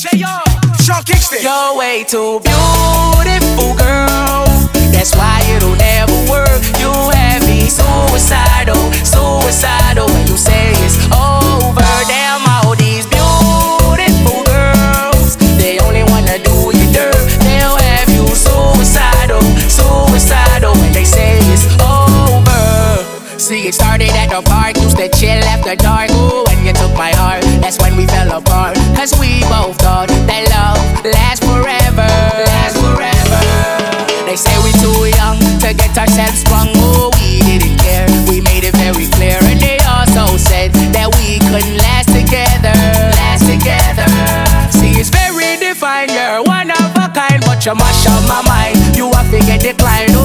Sean Kingston. You're way too beautiful, girl. That's why it'll never work. You have me suicidal, suicidal when you say it's over. Damn, all these beautiful girls, they only wanna do you dirt. They'll have you suicidal, suicidal when they say it's over. See, it started at the park, used to chill after dark. Ooh, together. Last together. See, it's very defined. You're one of a kind, but you mash up my mind. You have to get declined.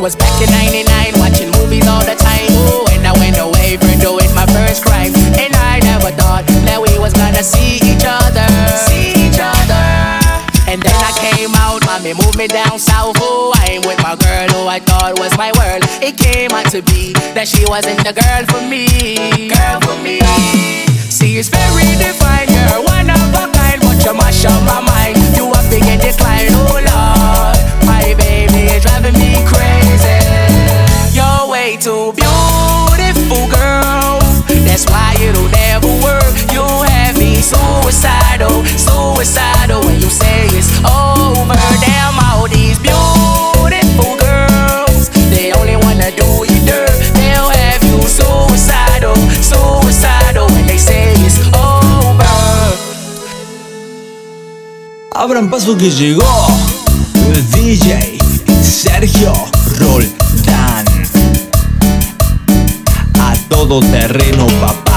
Was back in 99, watching movies all the time. Ooh, and I went away for doing my first crime. And I never thought that we was gonna see each other. See each other. And then I came out, mommy moved me down south. Oh, I ain't with my girl who I thought was my world. It came out to be that she wasn't the girl for me. Girl for me. Too beautiful, girl. That's why it'll never work. You have me suicidal, suicidal when you say it's over. Damn, all these beautiful girls, they only wanna do you dirt. They'll have you suicidal, suicidal when they say it's over. Abran paso que llegó el DJ Sergio Roldán. Todo terreno, papá.